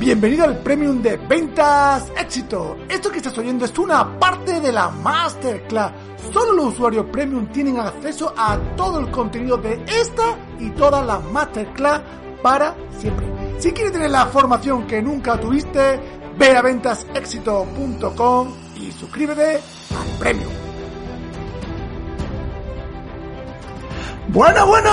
Bienvenido al Premium de Ventas Éxito. Esto que estás oyendo es una parte de la Masterclass. Solo los usuarios Premium tienen acceso a todo el contenido de esta y todas las Masterclass para siempre. Si quieres tener la formación que nunca tuviste, ve a ventasexito.com y suscríbete al Premium. Bueno, bueno,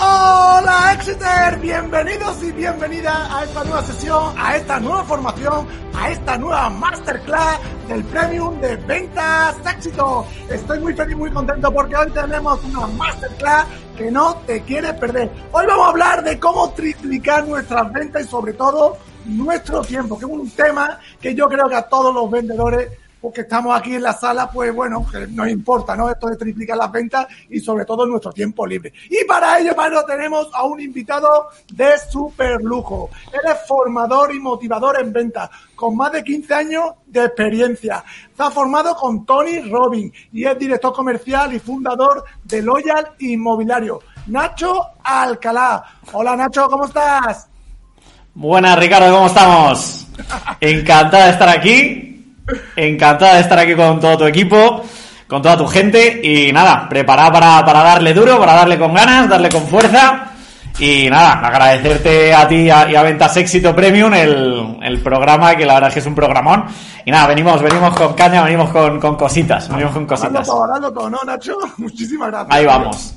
hola Exeter, bienvenidos y bienvenidas a esta nueva sesión, a esta nueva formación, a esta nueva masterclass del Premium de Ventas Éxito. Estoy muy feliz, muy contento porque hoy tenemos una masterclass que no te quieres perder. Hoy vamos a hablar de cómo triplicar nuestras ventas y sobre todo nuestro tiempo, que es un tema que yo creo que a todos los vendedores porque estamos aquí en la sala, pues bueno, nos importa, ¿no? Esto de triplicar las ventas y sobre todo nuestro tiempo libre. Y para ello, Pablo, tenemos a un invitado de super lujo. Él es formador y motivador en ventas, con más de 15 años de experiencia. Está formado con Tony Robin y es director comercial y fundador de Loyal Inmobiliario. Nacho Alcalá. Hola Nacho, ¿cómo estás? Buenas, Ricardo, ¿cómo estamos? Encantada de estar aquí Encantada de estar aquí con todo tu equipo, con toda tu gente y nada, preparada para, para darle duro, para darle con ganas, darle con fuerza. Y nada, agradecerte a ti y a, Ventas Éxito Premium el, el, programa, que la verdad es que es un programón. Y nada, venimos, venimos con caña, venimos con, con cositas, venimos con cositas. Todo, todo, ¿no, Nacho? Muchísimas gracias. Ahí vamos.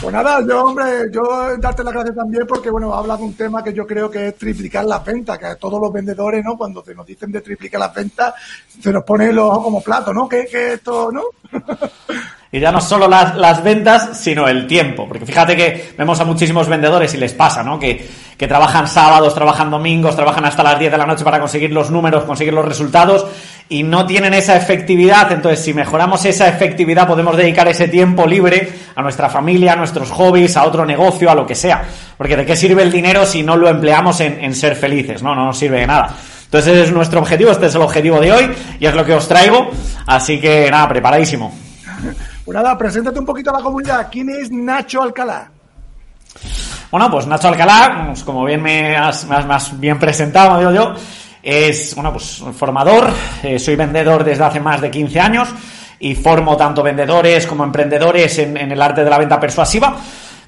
Pues nada, yo, hombre, yo darte las gracias también porque, bueno, habla de un tema que yo creo que es triplicar las ventas, que a todos los vendedores, ¿no? Cuando se nos dicen de triplicar las ventas, se nos pone los ojos como plato, ¿no? Que, que esto, ¿no? Y ya no solo las, las, ventas, sino el tiempo. Porque fíjate que vemos a muchísimos vendedores y les pasa, ¿no? Que, que trabajan sábados, trabajan domingos, trabajan hasta las 10 de la noche para conseguir los números, conseguir los resultados y no tienen esa efectividad. Entonces, si mejoramos esa efectividad, podemos dedicar ese tiempo libre a nuestra familia, a nuestros hobbies, a otro negocio, a lo que sea. Porque ¿de qué sirve el dinero si no lo empleamos en, en ser felices? No, no nos sirve de nada. Entonces, ese es nuestro objetivo, este es el objetivo de hoy y es lo que os traigo. Así que nada, preparadísimo. Pues nada, preséntate un poquito a la comunidad. ¿Quién es Nacho Alcalá? Bueno, pues Nacho Alcalá, pues como bien me has, más bien presentado, digo yo, es, bueno, pues formador, eh, soy vendedor desde hace más de 15 años y formo tanto vendedores como emprendedores en, en el arte de la venta persuasiva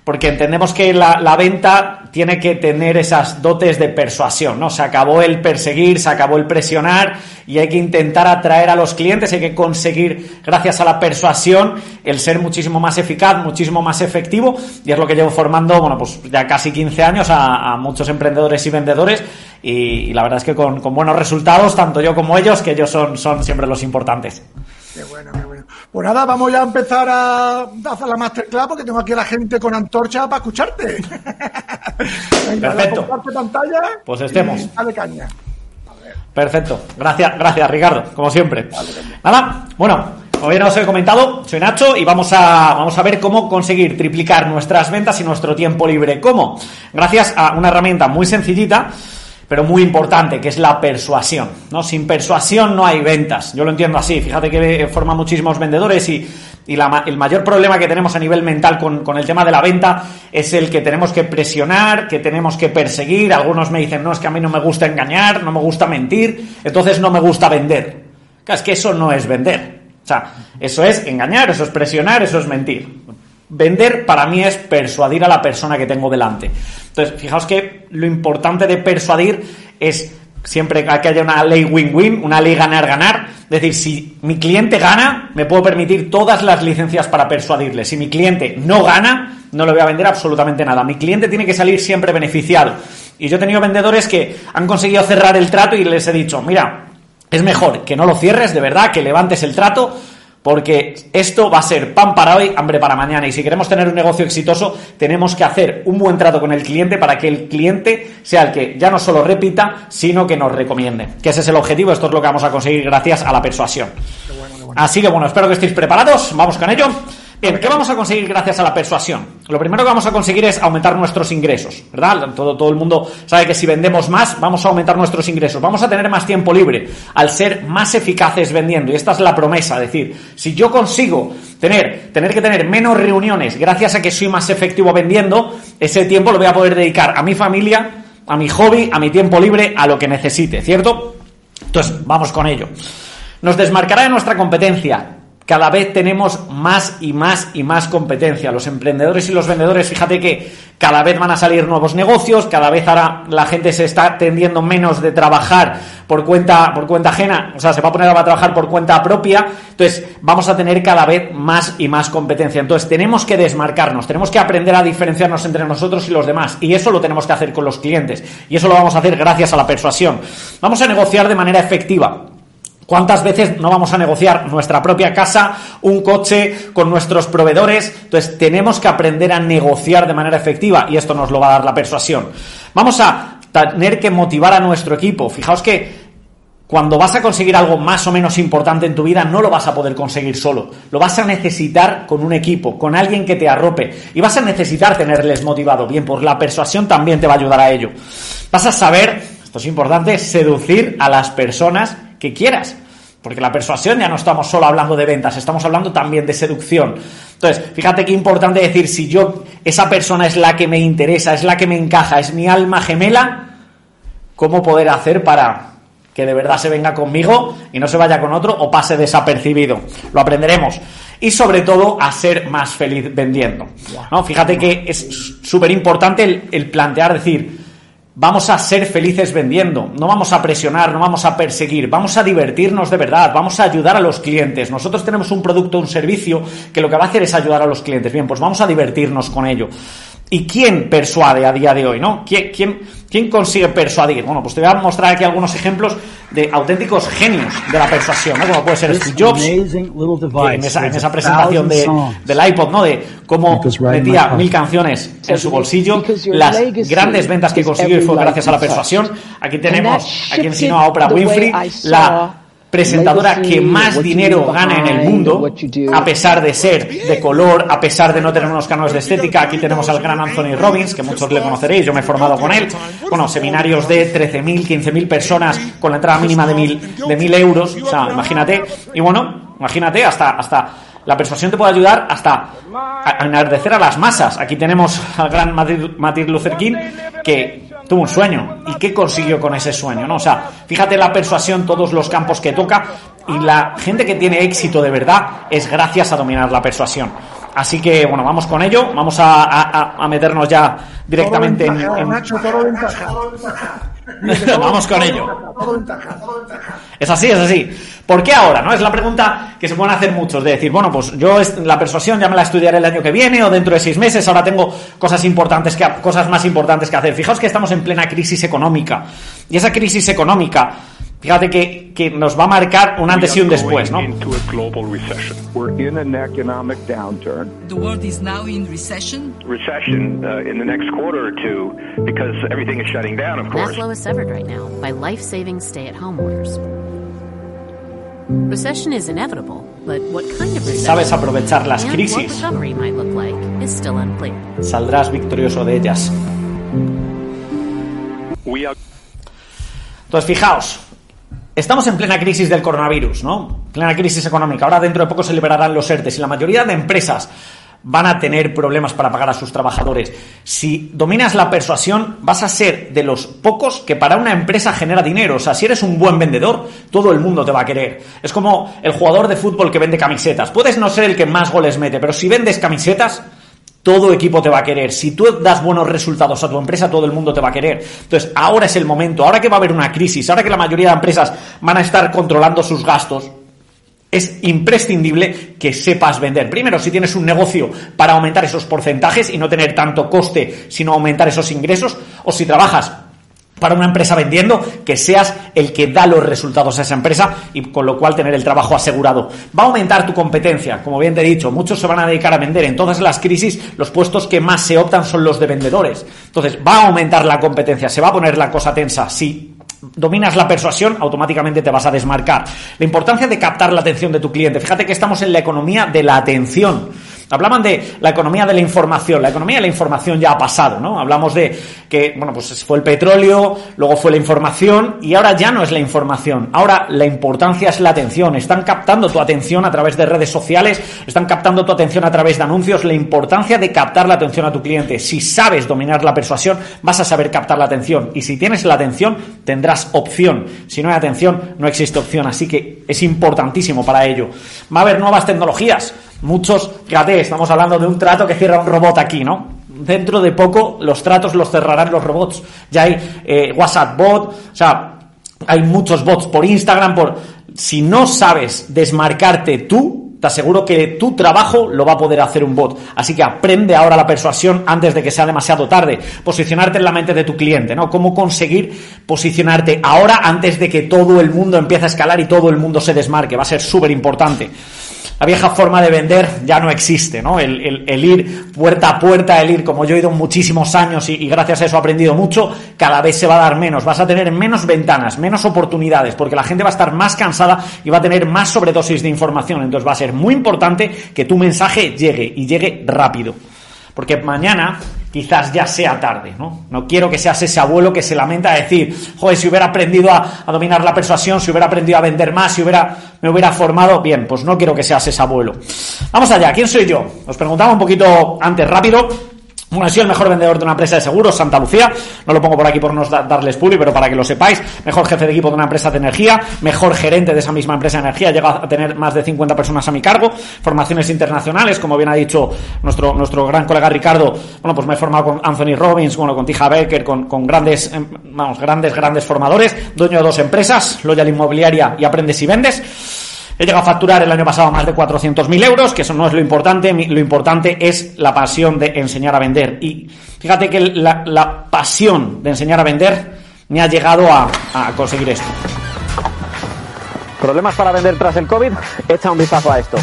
porque entendemos que la, venta tiene que tener esas dotes de persuasión, ¿no? Se acabó el perseguir, se acabó el presionar y hay que intentar atraer a los clientes, hay que conseguir, gracias a la persuasión, el ser muchísimo más eficaz, muchísimo más efectivo y es lo que llevo formando, bueno, pues ya casi 15 años a, muchos emprendedores y vendedores y, la verdad es que con, buenos resultados, tanto yo como ellos, que ellos son, son siempre los importantes. Qué bueno, qué bueno. Pues nada, vamos ya a empezar a hacer la masterclass porque tengo aquí a la gente con antorcha para escucharte. Perfecto. pantalla. Pues estemos. dale caña. Perfecto. Gracias, gracias Ricardo, como siempre. Nada, bueno, como bien os he comentado, soy Nacho y vamos a, vamos a ver cómo conseguir triplicar nuestras ventas y nuestro tiempo libre. ¿Cómo? Gracias a una herramienta muy sencillita pero muy importante, que es la persuasión. ¿no? Sin persuasión no hay ventas. Yo lo entiendo así. Fíjate que forma muchísimos vendedores y, el mayor problema que tenemos a nivel mental con, con, el tema de la venta es el que tenemos que presionar, que tenemos que perseguir. Algunos me dicen, no, es que a mí no me gusta engañar, no me gusta mentir, entonces no me gusta vender. Es que eso no es vender. O sea, eso es engañar, eso es presionar, eso es mentir. Vender para mí es persuadir a la persona que tengo delante. Entonces, fijaos que lo importante de persuadir es siempre que haya una ley win-win, una ley ganar-ganar. Es decir, si mi cliente gana, me puedo permitir todas las licencias para persuadirle. Si mi cliente no gana, no le voy a vender absolutamente nada. Mi cliente tiene que salir siempre beneficiado. Y yo he tenido vendedores que han conseguido cerrar el trato y les he dicho, mira, es mejor que no lo cierres, de verdad, que levantes el trato, Porque esto va a ser pan para hoy, hambre para mañana. Y si queremos tener un negocio exitoso, tenemos que hacer un buen trato con el cliente para que el cliente sea el que ya no solo repita, sino que nos recomiende. Que ese es el objetivo, esto es lo que vamos a conseguir gracias a la persuasión. Así que bueno, espero que estéis preparados. Vamos con ello. Bien, ¿qué vamos a conseguir gracias a la persuasión? Lo primero que vamos a conseguir es aumentar nuestros ingresos, ¿verdad? Todo, todo el mundo sabe que si vendemos más, vamos a aumentar nuestros ingresos, vamos a tener más tiempo libre al ser más eficaces vendiendo. Y esta es la promesa, es decir, si yo consigo tener, tener que tener menos reuniones gracias a que soy más efectivo vendiendo, ese tiempo lo voy a poder dedicar a mi familia, a mi hobby, a mi tiempo libre, a lo que necesite, ¿cierto? Entonces, vamos con ello. Nos desmarcará de nuestra competencia cada vez tenemos más y más y más competencia. Los emprendedores y los vendedores, fíjate que cada vez van a salir nuevos negocios, cada vez ahora la gente se está tendiendo menos de trabajar por cuenta, por cuenta ajena, o sea, se va a poner a trabajar por cuenta propia, entonces vamos a tener cada vez más y más competencia. Entonces tenemos que desmarcarnos, tenemos que aprender a diferenciarnos entre nosotros y los demás, y eso lo tenemos que hacer con los clientes, y eso lo vamos a hacer gracias a la persuasión. Vamos a negociar de manera efectiva. ¿Cuántas veces no vamos a negociar nuestra propia casa, un coche con nuestros proveedores? Entonces tenemos que aprender a negociar de manera efectiva y esto nos lo va a dar la persuasión. Vamos a tener que motivar a nuestro equipo. Fijaos que cuando vas a conseguir algo más o menos importante en tu vida, no lo vas a poder conseguir solo. Lo vas a necesitar con un equipo, con alguien que te arrope. Y vas a necesitar tenerles motivado. Bien, pues la persuasión también te va a ayudar a ello. Vas a saber, esto es importante, seducir a las personas que quieras. Porque la persuasión ya no estamos solo hablando de ventas, estamos hablando también de seducción. Entonces, fíjate qué importante decir, si yo, esa persona es la que me interesa, es la que me encaja, es mi alma gemela, ¿cómo poder hacer para que de verdad se venga conmigo y no se vaya con otro o pase desapercibido? Lo aprenderemos. Y sobre todo a ser más feliz vendiendo. ¿no? Fíjate que es súper importante el, el plantear, decir, Vamos a ser felices vendiendo, no vamos a presionar, no vamos a perseguir, vamos a divertirnos de verdad, vamos a ayudar a los clientes. Nosotros tenemos un producto, un servicio que lo que va a hacer es ayudar a los clientes. Bien, pues vamos a divertirnos con ello. ¿Y quién persuade a día de hoy, no? ¿Quién, quién, quién consigue persuadir? Bueno, pues te voy a mostrar aquí algunos ejemplos de auténticos genios de la persuasión, ¿no? Como puede ser Steve Jobs, en esa, en esa presentación de, del iPod, ¿no? De cómo metía mil canciones en su bolsillo, las grandes ventas que consiguió y fue gracias a la persuasión. Aquí tenemos a quien sino a Oprah Winfrey, la presentadora que más dinero gana en el mundo, a pesar de ser de color, a pesar de no tener unos canales de estética. Aquí tenemos al gran Anthony Robbins, que muchos le conoceréis, yo me he formado con él. Bueno, seminarios de 13.000, 15.000 personas con la entrada mínima de 1.000 de mil euros, o sea, imagínate. Y bueno, imagínate, hasta, hasta la persuasión te puede ayudar hasta a enardecer a las masas. Aquí tenemos al gran Martin Luther King, que tuvo un sueño. ¿Y qué consiguió con ese sueño? ¿no? O sea, fíjate la persuasión, todos los campos que toca, y la gente que tiene éxito de verdad es gracias a dominar la persuasión. Así que, bueno, vamos con ello, vamos a, a, a meternos ya directamente en, en... Nacho, todo Vamos con ello. Es así, es así. ¿Por qué ahora? ¿No? Es la pregunta que se pueden hacer muchos, de decir, bueno, pues yo la persuasión ya me la estudiaré el año que viene o dentro de seis meses, ahora tengo cosas importantes que cosas más importantes que hacer. Fijaos que estamos en plena crisis económica. Y esa crisis económica Fíjate que, que, nos va a marcar un antes y un después, ¿no? We're in an economic downturn. The world is now in recession. Recession uh, in the next quarter or two because everything is shutting down, of course. That's lowest severed right now by life-saving stay-at-home orders. Sabes aprovechar las and crisis. what recovery might look like is still unclear. Saldrás victorioso de ellas. We are Entonces, fijaos, estamos en plena crisis del coronavirus, ¿no? Plena crisis económica. Ahora dentro de poco se liberarán los ERTES y la mayoría de empresas van a tener problemas para pagar a sus trabajadores. Si dominas la persuasión, vas a ser de los pocos que para una empresa genera dinero. O sea, si eres un buen vendedor, todo el mundo te va a querer. Es como el jugador de fútbol que vende camisetas. Puedes no ser el que más goles mete, pero si vendes camisetas, todo equipo te va a querer. Si tú das buenos resultados a tu empresa, todo el mundo te va a querer. Entonces, ahora es el momento, ahora que va a haber una crisis, ahora que la mayoría de empresas van a estar controlando sus gastos, es imprescindible que sepas vender. Primero, si tienes un negocio para aumentar esos porcentajes y no tener tanto coste, sino aumentar esos ingresos, o si trabajas para una empresa vendiendo, que seas el que da los resultados a esa empresa y con lo cual tener el trabajo asegurado. Va a aumentar tu competencia, como bien te he dicho, muchos se van a dedicar a vender. En todas las crisis los puestos que más se optan son los de vendedores. Entonces, va a aumentar la competencia, se va a poner la cosa tensa, sí. Dominas la persuasión, automáticamente te vas a desmarcar. La importancia de captar la atención de tu cliente. Fíjate que estamos en la economía de la atención. Hablaban de la economía de la información. La economía de la información ya ha pasado, ¿no? Hablamos de que, bueno, pues fue el petróleo, luego fue la información y ahora ya no es la información. Ahora la importancia es la atención. Están captando tu atención a través de redes sociales, están captando tu atención a través de anuncios. La importancia de captar la atención a tu cliente. Si sabes dominar la persuasión, vas a saber captar la atención. Y si tienes la atención, tendrás opción. Si no hay atención, no existe opción. Así que es importantísimo para ello. Va a haber nuevas tecnologías. Muchos, fíjate, estamos hablando de un trato que cierra un robot aquí, ¿no? Dentro de poco los tratos los cerrarán los robots. Ya hay eh, WhatsApp bot, o sea, hay muchos bots por Instagram, por... Si no sabes desmarcarte tú, te aseguro que tu trabajo lo va a poder hacer un bot. Así que aprende ahora la persuasión antes de que sea demasiado tarde. Posicionarte en la mente de tu cliente, ¿no? Cómo conseguir posicionarte ahora antes de que todo el mundo empiece a escalar y todo el mundo se desmarque. Va a ser súper importante la vieja forma de vender ya no existe, ¿no? El, ir puerta a puerta, el ir como yo he ido muchísimos años y, y, gracias a eso he aprendido mucho, cada vez se va a dar menos, vas a tener menos ventanas, menos oportunidades, porque la gente va a estar más cansada y va a tener más sobredosis de información, entonces va a ser muy importante que tu mensaje llegue y llegue rápido. Porque mañana quizás ya sea tarde, ¿no? No quiero que seas ese abuelo que se lamenta a decir, joder, si hubiera aprendido a, a, dominar la persuasión, si hubiera aprendido a vender más, si hubiera, me hubiera formado, bien, pues no quiero que seas ese abuelo. Vamos allá, ¿quién soy yo? Os preguntaba un poquito antes rápido. He sido el mejor vendedor de una empresa de seguros, Santa Lucía. No lo pongo por aquí por no darles publi, pero para que lo sepáis. Mejor jefe de equipo de una empresa de energía. Mejor gerente de esa misma empresa de energía. Llega a tener más de 50 personas a mi cargo. Formaciones internacionales, como bien ha dicho nuestro, nuestro gran colega Ricardo. Bueno, pues me he formado con Anthony Robbins, bueno, con Tija Becker, con, con grandes, vamos, grandes, grandes formadores. Dueño de dos empresas, Loyal Inmobiliaria y Aprendes y Vendes. He llegado a facturar el año pasado más de 400.000 euros, que eso no es lo importante, lo importante es la pasión de enseñar a vender. Y fíjate que la, pasión de enseñar a vender me ha llegado a, a conseguir esto. ¿Problemas para vender tras el COVID? Echa un vistazo a esto.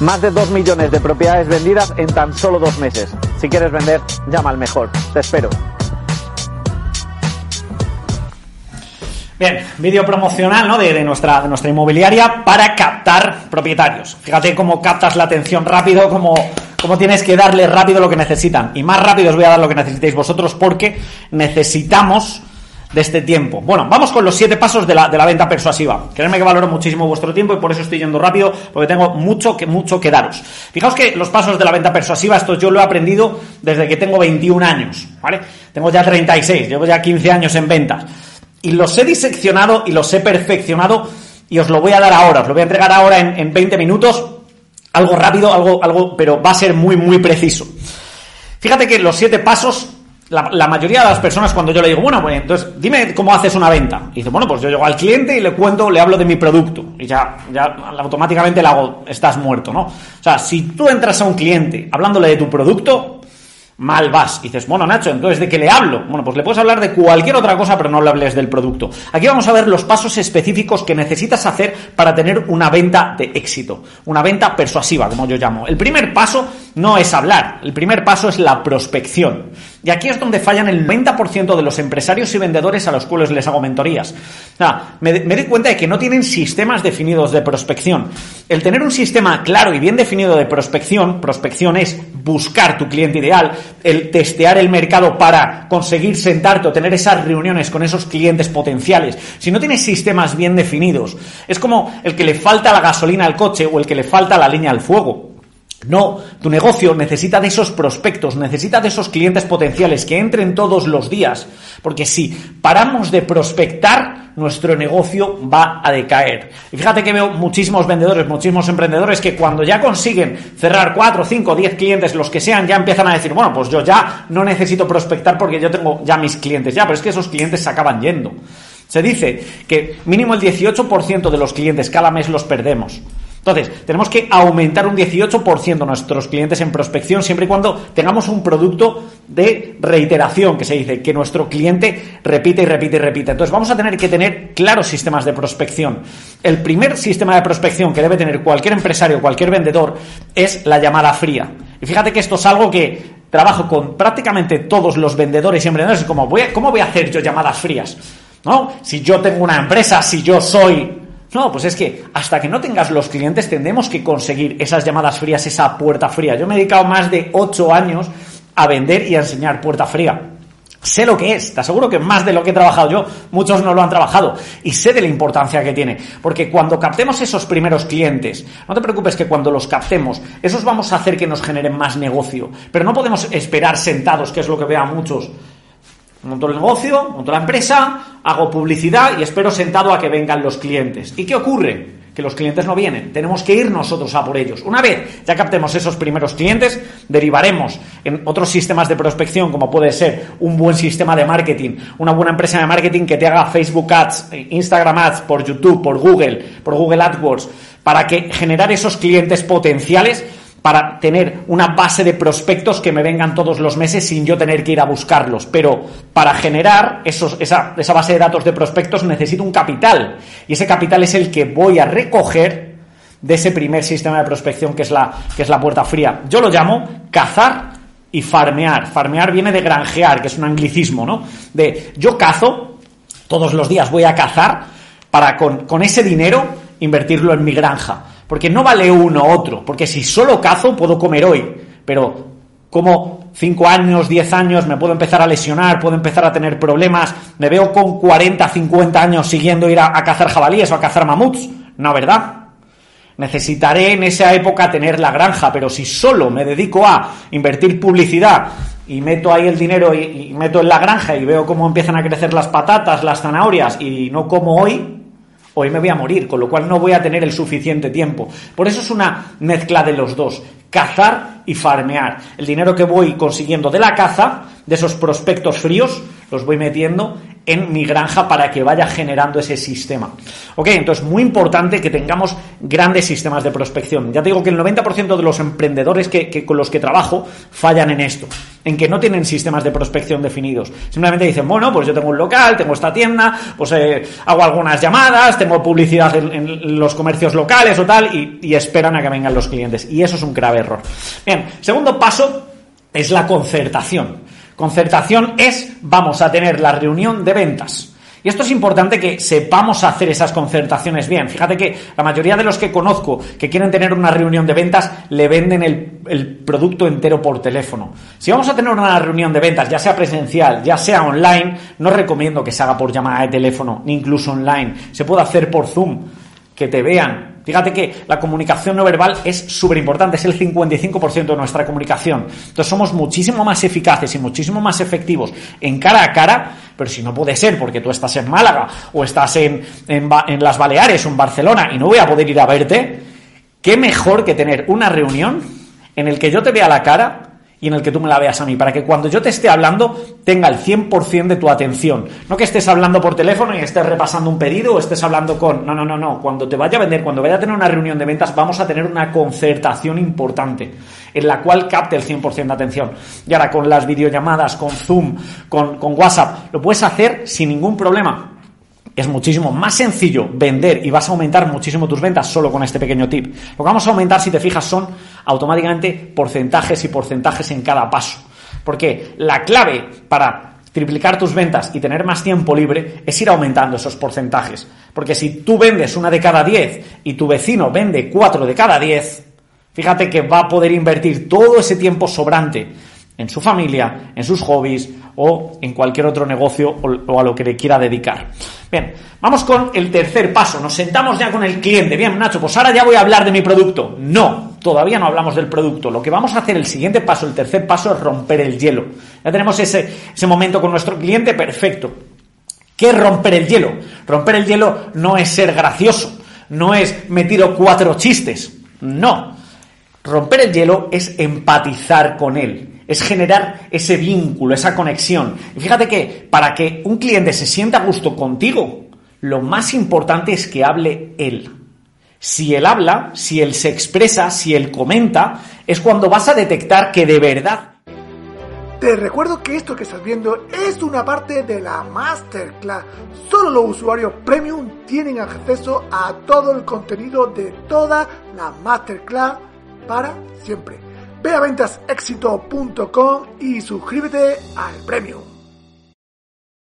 Más de 2 millones de propiedades vendidas en tan solo dos meses. Si quieres vender, llama al mejor. Te espero. Bien, vídeo promocional ¿no? de, de, nuestra, de nuestra inmobiliaria para captar propietarios. Fíjate cómo captas la atención rápido, cómo, cómo tienes que darle rápido lo que necesitan. Y más rápido os voy a dar lo que necesitéis vosotros porque necesitamos de este tiempo. Bueno, vamos con los siete pasos de la, venta persuasiva. Créanme que valoro muchísimo vuestro tiempo y por eso estoy yendo rápido, porque tengo mucho que, mucho que daros. Fijaos que los pasos de la venta persuasiva, esto yo lo he aprendido desde que tengo 21 años, ¿vale? Tengo ya 36, llevo ya 15 años en ventas. Y los he diseccionado y los he perfeccionado y os lo voy a dar ahora, os lo voy a entregar ahora en, en 20 minutos, algo rápido, algo, algo, pero va a ser muy, muy preciso. Fíjate que los siete pasos la, mayoría de las personas cuando yo le digo, bueno, pues entonces dime cómo haces una venta. Y dice, bueno, pues yo llego al cliente y le cuento, le hablo de mi producto. Y ya, ya automáticamente le hago, estás muerto, ¿no? O sea, si tú entras a un cliente hablándole de tu producto, mal vas. Y dices, bueno, Nacho, entonces ¿de qué le hablo? Bueno, pues le puedes hablar de cualquier otra cosa, pero no le hables del producto. Aquí vamos a ver los pasos específicos que necesitas hacer para tener una venta de éxito. Una venta persuasiva, como yo llamo. El primer paso no es hablar, el primer paso es la prospección. Y aquí es donde fallan el 90% de los empresarios y vendedores a los cuales les hago mentorías. Me, me doy cuenta de que no tienen sistemas definidos de prospección. El tener un sistema claro y bien definido de prospección, prospección es buscar tu cliente ideal, el testear el mercado para conseguir sentarte o tener esas reuniones con esos clientes potenciales. Si no tienes sistemas bien definidos, es como el que le falta la gasolina al coche o el que le falta la leña al fuego No, tu negocio necesita de esos prospectos, necesita de esos clientes potenciales que entren todos los días, porque si paramos de prospectar, nuestro negocio va a decaer. Y fíjate que veo muchísimos vendedores, muchísimos emprendedores que cuando ya consiguen cerrar 4, 5, 10 clientes, los que sean, ya empiezan a decir, bueno, pues yo ya no necesito prospectar porque yo tengo ya mis clientes, ya, pero es que esos clientes se acaban yendo. Se dice que mínimo el 18% de los clientes cada mes los perdemos. Entonces, tenemos que aumentar un 18% nuestros clientes en prospección siempre y cuando tengamos un producto de reiteración, que se dice, que nuestro cliente repite y repite y repite. Entonces, vamos a tener que tener claros sistemas de prospección. El primer sistema de prospección que debe tener cualquier empresario, cualquier vendedor, es la llamada fría. Y fíjate que esto es algo que trabajo con prácticamente todos los vendedores y emprendedores. Como, ¿cómo voy a hacer yo llamadas frías? ¿No? Si yo tengo una empresa, si yo soy no, pues es que hasta que no tengas los clientes tendremos que conseguir esas llamadas frías, esa puerta fría. Yo me he dedicado más de ocho años a vender y a enseñar puerta fría. Sé lo que es, te aseguro que más de lo que he trabajado yo, muchos no lo han trabajado y sé de la importancia que tiene, porque cuando captemos esos primeros clientes, no te preocupes que cuando los captemos, esos vamos a hacer que nos generen más negocio, pero no podemos esperar sentados, que es lo que veo a muchos monto el negocio, monto la empresa, hago publicidad y espero sentado a que vengan los clientes. ¿Y qué ocurre? Que los clientes no vienen. Tenemos que ir nosotros a por ellos. Una vez ya captemos esos primeros clientes, derivaremos en otros sistemas de prospección, como puede ser un buen sistema de marketing, una buena empresa de marketing que te haga Facebook Ads, Instagram Ads, por YouTube, por Google, por Google AdWords, para que generar esos clientes potenciales para tener una base de prospectos que me vengan todos los meses sin yo tener que ir a buscarlos. Pero para generar esa, base de datos de prospectos necesito un capital. Y ese capital es el que voy a recoger de ese primer sistema de prospección que es la, que es la puerta fría. Yo lo llamo cazar y farmear. Farmear viene de granjear, que es un anglicismo, ¿no? De yo cazo, todos los días voy a cazar para con ese dinero invertirlo en mi granja. Porque no vale uno otro. Porque si solo cazo, puedo comer hoy. Pero como 5 años, 10 años, me puedo empezar a lesionar, puedo empezar a tener problemas. Me veo con 40, 50 años siguiendo ir a, cazar jabalíes o a cazar mamuts. No, ¿verdad? Necesitaré en esa época tener la granja, pero si solo me dedico a invertir publicidad y meto ahí el dinero y meto en la granja y veo cómo empiezan a crecer las patatas, las zanahorias y no como hoy, hoy me voy a morir, con lo cual no voy a tener el suficiente tiempo. Por eso es una mezcla de los dos, cazar y farmear. El dinero que voy consiguiendo de la caza, de esos prospectos fríos, los voy metiendo en mi granja para que vaya generando ese sistema. Ok, entonces muy importante que tengamos grandes sistemas de prospección. Ya te digo que el 90% de los emprendedores que, con los que trabajo fallan en esto, en que no tienen sistemas de prospección definidos. Simplemente dicen, bueno, pues yo tengo un local, tengo esta tienda, pues eh, hago algunas llamadas, tengo publicidad en, los comercios locales o tal, y, y esperan a que vengan los clientes. Y eso es un grave error. Bien, segundo paso es la concertación. Concertación es, vamos a tener la reunión de ventas. Y esto es importante que sepamos hacer esas concertaciones bien. Fíjate que la mayoría de los que conozco que quieren tener una reunión de ventas le venden el, producto entero por teléfono. Si vamos a tener una reunión de ventas, ya sea presencial, ya sea online, no recomiendo que se haga por llamada de teléfono, ni incluso online. Se puede hacer por Zoom, que te vean, Fíjate que la comunicación no verbal es súper importante, es el 55% de nuestra comunicación. Entonces somos muchísimo más eficaces y muchísimo más efectivos en cara a cara, pero si no puede ser porque tú estás en Málaga o estás en, en, las Baleares o en Barcelona y no voy a poder ir a verte, qué mejor que tener una reunión en el que yo te vea la cara y en el que tú me la veas a mí, para que cuando yo te esté hablando tenga el 100% de tu atención. No que estés hablando por teléfono y estés repasando un pedido o estés hablando con... No, no, no, no. Cuando te vaya a vender, cuando vaya a tener una reunión de ventas, vamos a tener una concertación importante en la cual capte el 100% de atención. Y ahora con las videollamadas, con Zoom, con, con WhatsApp, lo puedes hacer sin ningún problema es muchísimo más sencillo vender y vas a aumentar muchísimo tus ventas solo con este pequeño tip. Lo que vamos a aumentar, si te fijas, son automáticamente porcentajes y porcentajes en cada paso. Porque la clave para triplicar tus ventas y tener más tiempo libre es ir aumentando esos porcentajes. Porque si tú vendes una de cada diez y tu vecino vende cuatro de cada diez, fíjate que va a poder invertir todo ese tiempo sobrante en su familia, en sus hobbies o en cualquier otro negocio o, a lo que le quiera dedicar. Bien, vamos con el tercer paso. Nos sentamos ya con el cliente. Bien, Nacho, pues ahora ya voy a hablar de mi producto. No, todavía no hablamos del producto. Lo que vamos a hacer, el siguiente paso, el tercer paso, es romper el hielo. Ya tenemos ese, ese momento con nuestro cliente perfecto. ¿Qué es romper el hielo? Romper el hielo no es ser gracioso, no es me tiro cuatro chistes, no. Romper el hielo es empatizar con él, es generar ese vínculo, esa conexión. Y fíjate que para que un cliente se sienta a gusto contigo, lo más importante es que hable él. Si él habla, si él se expresa, si él comenta, es cuando vas a detectar que de verdad te recuerdo que esto que estás viendo es una parte de la Masterclass. Solo los usuarios premium tienen acceso a todo el contenido de toda la Masterclass para siempre. Ve a ventasexito.com y suscríbete al premium.